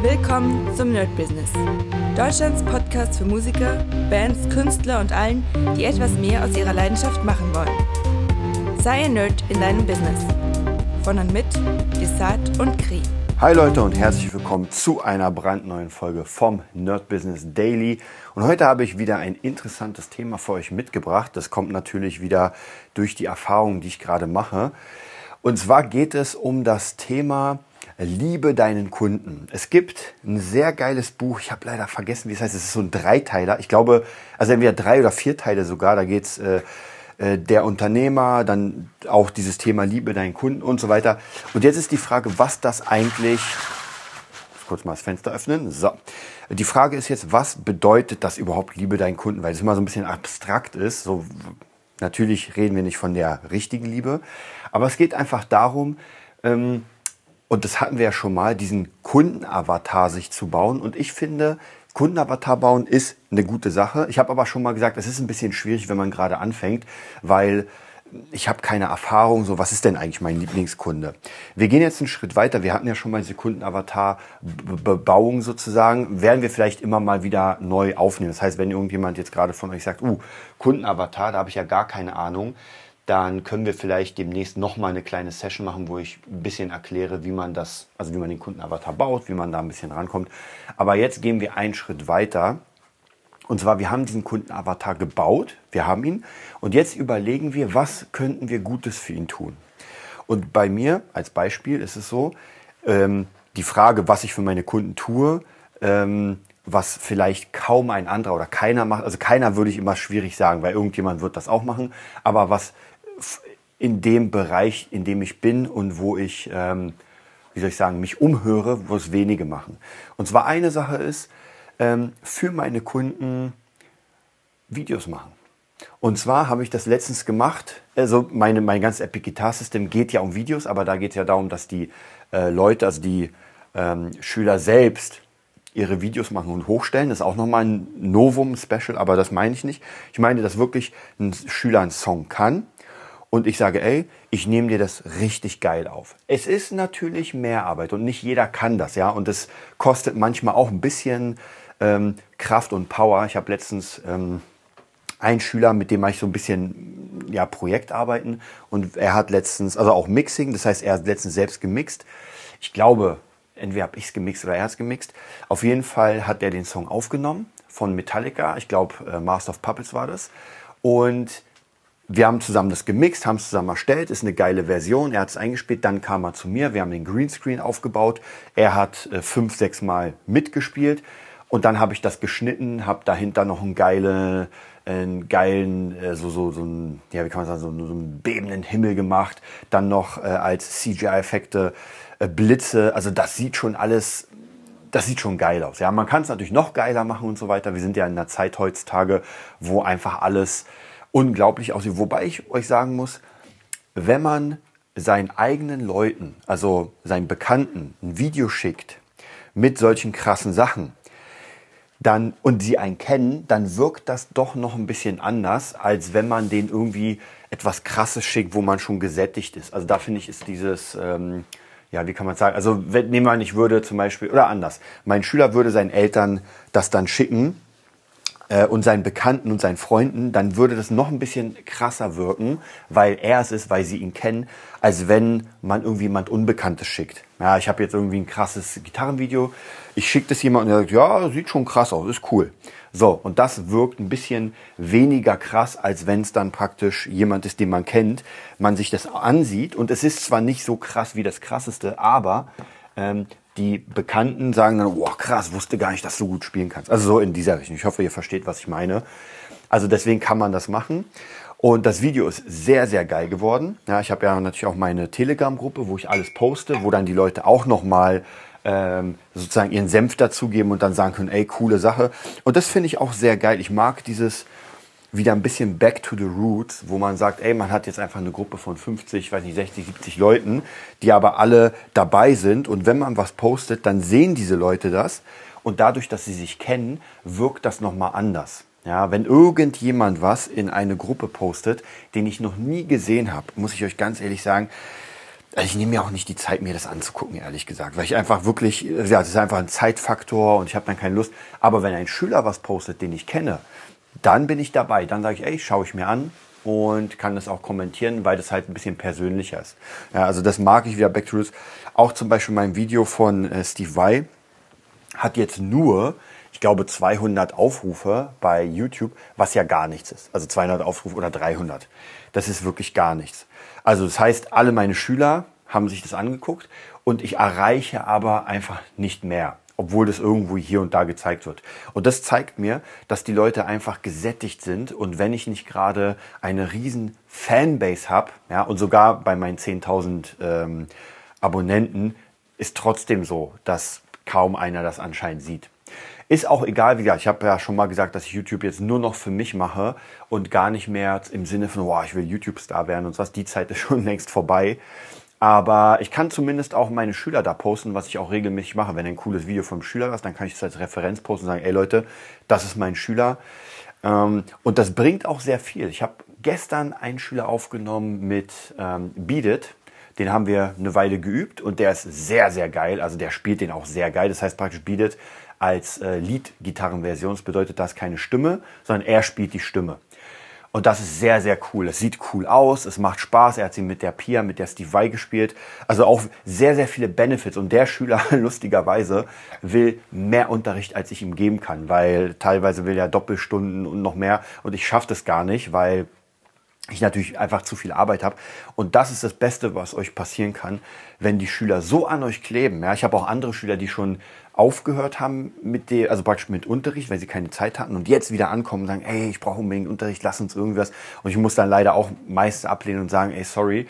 Willkommen zum Nerd Business. Deutschlands Podcast für Musiker, Bands, Künstler und allen, die etwas mehr aus ihrer Leidenschaft machen wollen. Sei ein Nerd in deinem Business. Von und mit Desart und Kri. Hi Leute und herzlich willkommen zu einer brandneuen Folge vom Nerd Business Daily. Und heute habe ich wieder ein interessantes Thema für euch mitgebracht. Das kommt natürlich wieder durch die Erfahrungen, die ich gerade mache. Und zwar geht es um das Thema Liebe deinen Kunden. Es gibt ein sehr geiles Buch, ich habe leider vergessen, wie es heißt. Es ist so ein Dreiteiler. Ich glaube, also entweder drei oder vier Teile sogar. Da geht's äh, äh, der Unternehmer, dann auch dieses Thema Liebe deinen Kunden und so weiter. Und jetzt ist die Frage, was das eigentlich. Kurz mal das Fenster öffnen. So. Die Frage ist jetzt, was bedeutet das überhaupt Liebe deinen Kunden? Weil es immer so ein bisschen abstrakt ist. So, natürlich reden wir nicht von der richtigen Liebe, aber es geht einfach darum, ähm, und das hatten wir ja schon mal, diesen Kundenavatar sich zu bauen. Und ich finde, Kundenavatar bauen ist eine gute Sache. Ich habe aber schon mal gesagt, es ist ein bisschen schwierig, wenn man gerade anfängt, weil ich habe keine Erfahrung, so was ist denn eigentlich mein Lieblingskunde? Wir gehen jetzt einen Schritt weiter. Wir hatten ja schon mal diese Kundenavatar-Bebauung sozusagen. Werden wir vielleicht immer mal wieder neu aufnehmen. Das heißt, wenn irgendjemand jetzt gerade von euch sagt, uh, Kundenavatar, da habe ich ja gar keine Ahnung, dann können wir vielleicht demnächst nochmal eine kleine Session machen, wo ich ein bisschen erkläre, wie man das, also wie man den Kundenavatar baut, wie man da ein bisschen rankommt. Aber jetzt gehen wir einen Schritt weiter. Und zwar, wir haben diesen Kundenavatar gebaut, wir haben ihn. Und jetzt überlegen wir, was könnten wir Gutes für ihn tun. Und bei mir als Beispiel ist es so, ähm, die Frage, was ich für meine Kunden tue, ähm, was vielleicht kaum ein anderer oder keiner macht. Also keiner würde ich immer schwierig sagen, weil irgendjemand wird das auch machen. Aber was in dem Bereich, in dem ich bin und wo ich, ähm, wie soll ich sagen, mich umhöre, wo es wenige machen. Und zwar eine Sache ist, ähm, für meine Kunden Videos machen. Und zwar habe ich das letztens gemacht. Also meine, mein ganzes Epic Guitar System geht ja um Videos, aber da geht es ja darum, dass die äh, Leute, also die ähm, Schüler selbst ihre Videos machen und hochstellen. Das ist auch nochmal ein Novum-Special, aber das meine ich nicht. Ich meine, dass wirklich ein Schüler einen Song kann und ich sage, ey, ich nehme dir das richtig geil auf. Es ist natürlich mehr Arbeit und nicht jeder kann das, ja. Und es kostet manchmal auch ein bisschen ähm, Kraft und Power. Ich habe letztens ähm, einen Schüler, mit dem mache ich so ein bisschen ja, Projektarbeiten und er hat letztens, also auch Mixing, das heißt, er hat letztens selbst gemixt. Ich glaube, entweder habe ich es gemixt oder er hat es gemixt. Auf jeden Fall hat er den Song aufgenommen von Metallica. Ich glaube, äh, Master of Puppets war das. Und wir haben zusammen das gemixt, haben es zusammen erstellt, ist eine geile Version. Er hat es eingespielt, dann kam er zu mir, wir haben den Greenscreen aufgebaut. Er hat äh, fünf, sechs Mal mitgespielt und dann habe ich das geschnitten, habe dahinter noch einen geilen, einen geilen, äh, so, so, so ein, ja, wie kann man sagen, so, so einen bebenden Himmel gemacht. Dann noch äh, als CGI-Effekte äh, Blitze. Also das sieht schon alles das sieht schon geil aus. Ja, man kann es natürlich noch geiler machen und so weiter. Wir sind ja in einer Zeit heutzutage, wo einfach alles unglaublich aussieht. Wobei ich euch sagen muss, wenn man seinen eigenen Leuten, also seinen Bekannten, ein Video schickt mit solchen krassen Sachen, dann und sie einen kennen, dann wirkt das doch noch ein bisschen anders, als wenn man den irgendwie etwas Krasses schickt, wo man schon gesättigt ist. Also da finde ich ist dieses ähm, ja, wie kann man sagen? Also, nehmen wir an, ich würde zum Beispiel, oder anders, mein Schüler würde seinen Eltern das dann schicken äh, und seinen Bekannten und seinen Freunden, dann würde das noch ein bisschen krasser wirken, weil er es ist, weil sie ihn kennen, als wenn man irgendwie jemand Unbekanntes schickt. Ja, ich habe jetzt irgendwie ein krasses Gitarrenvideo, ich schicke das jemand und er sagt, ja, sieht schon krass aus, ist cool. So, und das wirkt ein bisschen weniger krass, als wenn es dann praktisch jemand ist, den man kennt, man sich das ansieht und es ist zwar nicht so krass wie das krasseste, aber ähm, die Bekannten sagen dann, wow, krass, wusste gar nicht, dass du gut spielen kannst. Also so in dieser Richtung. Ich hoffe, ihr versteht, was ich meine. Also deswegen kann man das machen. Und das Video ist sehr, sehr geil geworden. Ja, ich habe ja natürlich auch meine Telegram-Gruppe, wo ich alles poste, wo dann die Leute auch nochmal ähm, sozusagen ihren Senf dazugeben und dann sagen können, ey, coole Sache. Und das finde ich auch sehr geil. Ich mag dieses, wieder ein bisschen back to the roots, wo man sagt, ey, man hat jetzt einfach eine Gruppe von 50, weiß nicht, 60, 70 Leuten, die aber alle dabei sind. Und wenn man was postet, dann sehen diese Leute das. Und dadurch, dass sie sich kennen, wirkt das nochmal anders. Ja, wenn irgendjemand was in eine Gruppe postet, den ich noch nie gesehen habe, muss ich euch ganz ehrlich sagen, ich nehme mir auch nicht die Zeit, mir das anzugucken, ehrlich gesagt, weil ich einfach wirklich, ja, das ist einfach ein Zeitfaktor und ich habe dann keine Lust. Aber wenn ein Schüler was postet, den ich kenne, dann bin ich dabei. Dann sage ich, ey, schaue ich mir an und kann das auch kommentieren, weil das halt ein bisschen persönlicher ist. Ja, also das mag ich wieder Back to Roots. Auch zum Beispiel mein Video von äh, Steve Vai hat jetzt nur, ich glaube, 200 Aufrufe bei YouTube, was ja gar nichts ist. Also 200 Aufrufe oder 300. Das ist wirklich gar nichts. Also das heißt, alle meine Schüler haben sich das angeguckt und ich erreiche aber einfach nicht mehr, obwohl das irgendwo hier und da gezeigt wird. Und das zeigt mir, dass die Leute einfach gesättigt sind und wenn ich nicht gerade eine riesen Fanbase habe, ja, und sogar bei meinen 10.000 ähm, Abonnenten ist trotzdem so, dass kaum einer das anscheinend sieht. Ist auch egal, wie gesagt, ich habe ja schon mal gesagt, dass ich YouTube jetzt nur noch für mich mache und gar nicht mehr im Sinne von, wow, ich will YouTube-Star werden und was. Die Zeit ist schon längst vorbei. Aber ich kann zumindest auch meine Schüler da posten, was ich auch regelmäßig mache. Wenn ein cooles Video vom Schüler ist, dann kann ich es als Referenz posten und sagen, ey Leute, das ist mein Schüler. Ähm, und das bringt auch sehr viel. Ich habe gestern einen Schüler aufgenommen mit ähm. Den haben wir eine Weile geübt und der ist sehr, sehr geil. Also der spielt den auch sehr geil. Das heißt praktisch Beat als äh, Lead-Gitarrenversion. Das bedeutet, da ist keine Stimme, sondern er spielt die Stimme. Und das ist sehr, sehr cool. Es sieht cool aus, es macht Spaß. Er hat sie mit der Pia, mit der Steve Vai gespielt. Also auch sehr, sehr viele Benefits. Und der Schüler, lustigerweise, will mehr Unterricht, als ich ihm geben kann, weil teilweise will er Doppelstunden und noch mehr. Und ich schaffe das gar nicht, weil ich natürlich einfach zu viel Arbeit habe. Und das ist das Beste, was euch passieren kann, wenn die Schüler so an euch kleben. Ja, ich habe auch andere Schüler, die schon aufgehört haben mit dem, also praktisch mit Unterricht, weil sie keine Zeit hatten und jetzt wieder ankommen und sagen, ey, ich brauche unbedingt Unterricht, lass uns irgendwas. Und ich muss dann leider auch meist ablehnen und sagen, ey, sorry,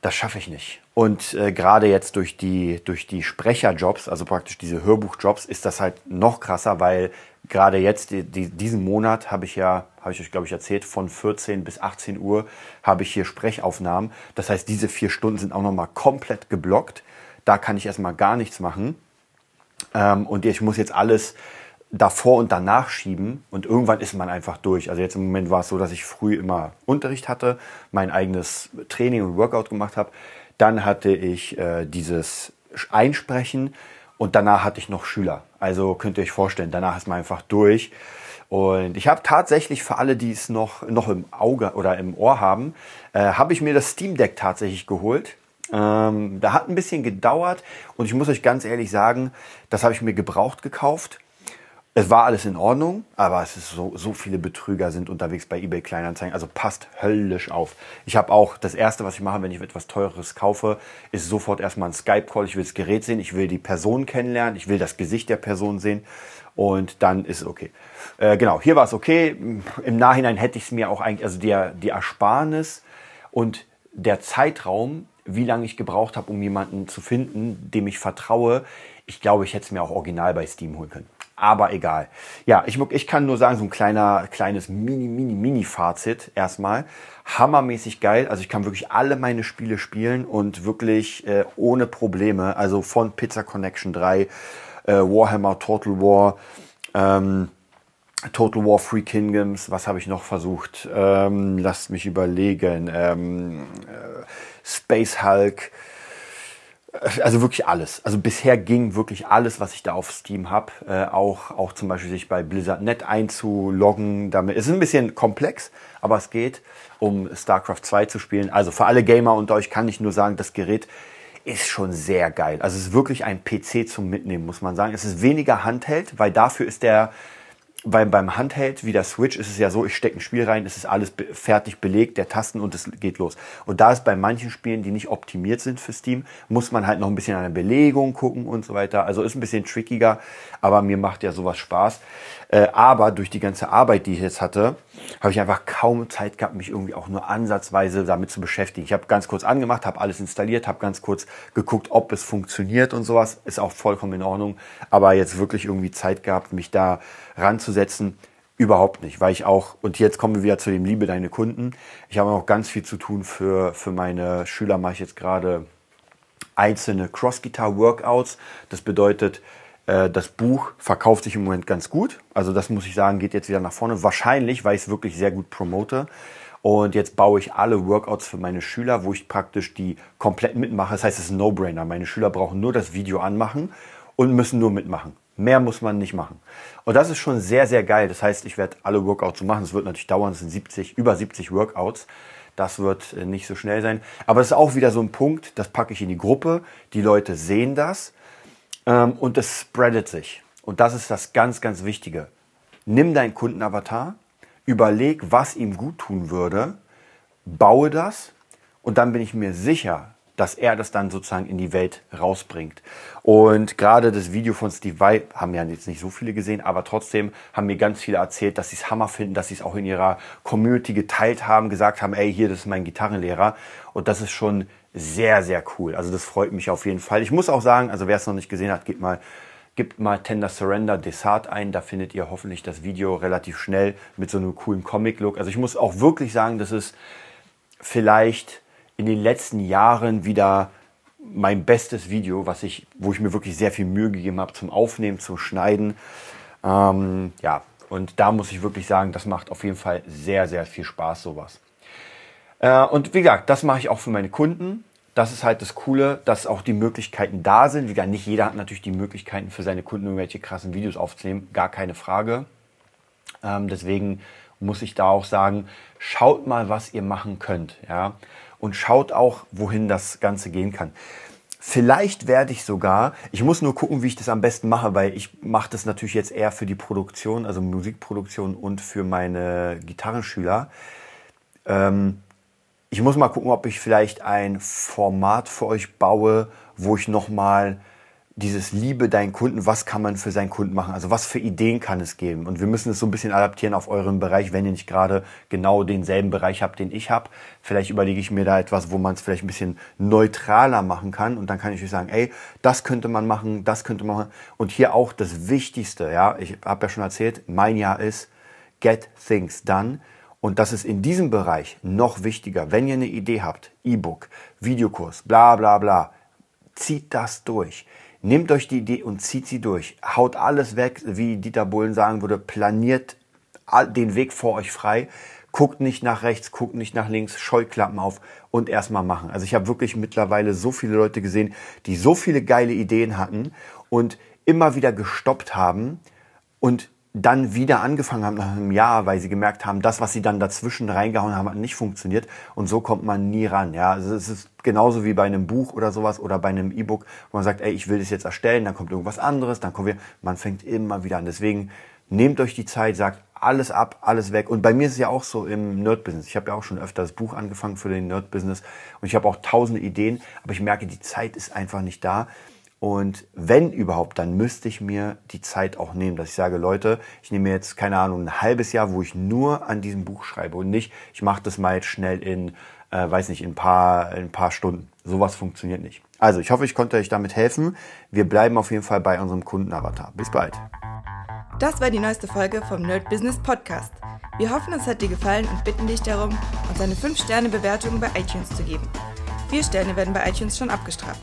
das schaffe ich nicht. Und äh, gerade jetzt durch die, durch die Sprecherjobs, also praktisch diese Hörbuchjobs, ist das halt noch krasser, weil gerade jetzt, die, die, diesen Monat habe ich ja, habe ich euch glaube ich erzählt, von 14 bis 18 Uhr habe ich hier Sprechaufnahmen. Das heißt, diese vier Stunden sind auch nochmal komplett geblockt. Da kann ich erstmal gar nichts machen. Ähm, und ich muss jetzt alles davor und danach schieben und irgendwann ist man einfach durch. Also jetzt im Moment war es so, dass ich früh immer Unterricht hatte, mein eigenes Training und Workout gemacht habe. Dann hatte ich äh, dieses Einsprechen und danach hatte ich noch Schüler. Also könnt ihr euch vorstellen, danach ist man einfach durch. Und ich habe tatsächlich für alle, die es noch, noch im Auge oder im Ohr haben, äh, habe ich mir das Steam Deck tatsächlich geholt. Ähm, da hat ein bisschen gedauert und ich muss euch ganz ehrlich sagen, das habe ich mir gebraucht gekauft. Es war alles in Ordnung, aber es ist so, so viele Betrüger sind unterwegs bei eBay Kleinanzeigen. Also passt höllisch auf. Ich habe auch das erste, was ich mache, wenn ich etwas Teures kaufe, ist sofort erstmal ein Skype-Call. Ich will das Gerät sehen, ich will die Person kennenlernen, ich will das Gesicht der Person sehen und dann ist es okay. Äh, genau, hier war es okay. Im Nachhinein hätte ich es mir auch eigentlich, also der, die Ersparnis und der Zeitraum wie lange ich gebraucht habe, um jemanden zu finden, dem ich vertraue. Ich glaube, ich hätte es mir auch original bei Steam holen können. Aber egal. Ja, ich, ich kann nur sagen, so ein kleiner, kleines Mini, Mini, Mini-Fazit erstmal. Hammermäßig geil. Also ich kann wirklich alle meine Spiele spielen und wirklich äh, ohne Probleme. Also von Pizza Connection 3, äh, Warhammer Total War, ähm, Total War Free Kingdoms, was habe ich noch versucht? Ähm, lasst mich überlegen. Ähm, äh, Space Hulk, äh, also wirklich alles. Also bisher ging wirklich alles, was ich da auf Steam habe. Äh, auch, auch zum Beispiel sich bei Blizzard.net einzuloggen. Damit. Es ist ein bisschen komplex, aber es geht, um StarCraft 2 zu spielen. Also für alle Gamer unter euch kann ich nur sagen, das Gerät ist schon sehr geil. Also es ist wirklich ein PC zum Mitnehmen, muss man sagen. Es ist weniger Handheld, weil dafür ist der weil beim Handheld wie der Switch ist es ja so, ich stecke ein Spiel rein, es ist alles be fertig belegt, der Tasten und es geht los. Und da ist bei manchen Spielen, die nicht optimiert sind für Steam, muss man halt noch ein bisschen an der Belegung gucken und so weiter. Also ist ein bisschen trickiger, aber mir macht ja sowas Spaß. Äh, aber durch die ganze Arbeit, die ich jetzt hatte, habe ich einfach kaum Zeit gehabt, mich irgendwie auch nur ansatzweise damit zu beschäftigen. Ich habe ganz kurz angemacht, habe alles installiert, habe ganz kurz geguckt, ob es funktioniert und sowas. Ist auch vollkommen in Ordnung. Aber jetzt wirklich irgendwie Zeit gehabt, mich da ranzusetzen, überhaupt nicht, weil ich auch, und jetzt kommen wir wieder zu dem Liebe deine Kunden. Ich habe auch ganz viel zu tun für, für meine Schüler, mache ich jetzt gerade einzelne Cross-Guitar-Workouts. Das bedeutet, äh, das Buch verkauft sich im Moment ganz gut. Also das muss ich sagen, geht jetzt wieder nach vorne. Wahrscheinlich, weil ich es wirklich sehr gut promote. Und jetzt baue ich alle Workouts für meine Schüler, wo ich praktisch die komplett mitmache. Das heißt, es ist ein No-Brainer. Meine Schüler brauchen nur das Video anmachen und müssen nur mitmachen. Mehr muss man nicht machen. Und das ist schon sehr, sehr geil. Das heißt, ich werde alle Workouts machen. Es wird natürlich dauern, es sind 70, über 70 Workouts. Das wird äh, nicht so schnell sein. Aber es ist auch wieder so ein Punkt, das packe ich in die Gruppe. Die Leute sehen das ähm, und es spreadet sich. Und das ist das ganz, ganz Wichtige. Nimm deinen Kundenavatar, überleg, was ihm gut tun würde, baue das und dann bin ich mir sicher, dass er das dann sozusagen in die Welt rausbringt. Und gerade das Video von Steve Vai haben ja jetzt nicht so viele gesehen, aber trotzdem haben mir ganz viele erzählt, dass sie es Hammer finden, dass sie es auch in ihrer Community geteilt haben, gesagt haben, ey, hier, das ist mein Gitarrenlehrer. Und das ist schon sehr, sehr cool. Also das freut mich auf jeden Fall. Ich muss auch sagen, also wer es noch nicht gesehen hat, gebt mal Gebt mal Tender Surrender Desart ein, da findet ihr hoffentlich das Video relativ schnell mit so einem coolen Comic-Look. Also ich muss auch wirklich sagen, das ist vielleicht in den letzten Jahren wieder mein bestes Video, was ich, wo ich mir wirklich sehr viel Mühe gegeben habe zum Aufnehmen, zum Schneiden. Ähm, ja, und da muss ich wirklich sagen, das macht auf jeden Fall sehr, sehr viel Spaß, sowas. Äh, und wie gesagt, das mache ich auch für meine Kunden. Das ist halt das Coole, dass auch die Möglichkeiten da sind. Wie gesagt, nicht jeder hat natürlich die Möglichkeiten für seine Kunden irgendwelche krassen Videos aufzunehmen, gar keine Frage. Ähm, deswegen muss ich da auch sagen, schaut mal, was ihr machen könnt. Ja? Und schaut auch, wohin das Ganze gehen kann. Vielleicht werde ich sogar, ich muss nur gucken, wie ich das am besten mache, weil ich mache das natürlich jetzt eher für die Produktion, also Musikproduktion und für meine Gitarrenschüler. Ähm, ich muss mal gucken, ob ich vielleicht ein Format für euch baue, wo ich nochmal dieses Liebe deinen Kunden, was kann man für seinen Kunden machen? Also was für Ideen kann es geben? Und wir müssen es so ein bisschen adaptieren auf euren Bereich, wenn ihr nicht gerade genau denselben Bereich habt, den ich habe. Vielleicht überlege ich mir da etwas, wo man es vielleicht ein bisschen neutraler machen kann. Und dann kann ich euch sagen, ey, das könnte man machen, das könnte man machen. Und hier auch das Wichtigste, ja, ich habe ja schon erzählt, mein Jahr ist Get Things Done. Und das ist in diesem Bereich noch wichtiger. Wenn ihr eine Idee habt, E-Book, Videokurs, bla bla bla, zieht das durch Nehmt euch die Idee und zieht sie durch. Haut alles weg, wie Dieter Bullen sagen würde, planiert den Weg vor euch frei. Guckt nicht nach rechts, guckt nicht nach links, Scheuklappen auf und erstmal machen. Also ich habe wirklich mittlerweile so viele Leute gesehen, die so viele geile Ideen hatten und immer wieder gestoppt haben und dann wieder angefangen haben nach einem Jahr, weil sie gemerkt haben, das, was sie dann dazwischen reingehauen haben, hat nicht funktioniert. Und so kommt man nie ran. Ja, also es ist genauso wie bei einem Buch oder sowas oder bei einem E-Book, wo man sagt, ey, ich will das jetzt erstellen, dann kommt irgendwas anderes, dann kommen wir, man fängt immer wieder an. Deswegen nehmt euch die Zeit, sagt alles ab, alles weg. Und bei mir ist es ja auch so im Nerd-Business. Ich habe ja auch schon öfter das Buch angefangen für den Nerd-Business und ich habe auch tausende Ideen, aber ich merke, die Zeit ist einfach nicht da. Und wenn überhaupt, dann müsste ich mir die Zeit auch nehmen, dass ich sage, Leute, ich nehme jetzt, keine Ahnung, ein halbes Jahr, wo ich nur an diesem Buch schreibe und nicht, ich mache das mal jetzt schnell in, äh, weiß nicht, in ein, paar, in ein paar Stunden. Sowas funktioniert nicht. Also, ich hoffe, ich konnte euch damit helfen. Wir bleiben auf jeden Fall bei unserem Kundenavatar. Bis bald. Das war die neueste Folge vom Nerd Business Podcast. Wir hoffen, es hat dir gefallen und bitten dich darum, uns eine 5-Sterne-Bewertung bei iTunes zu geben. Vier Sterne werden bei iTunes schon abgestraft.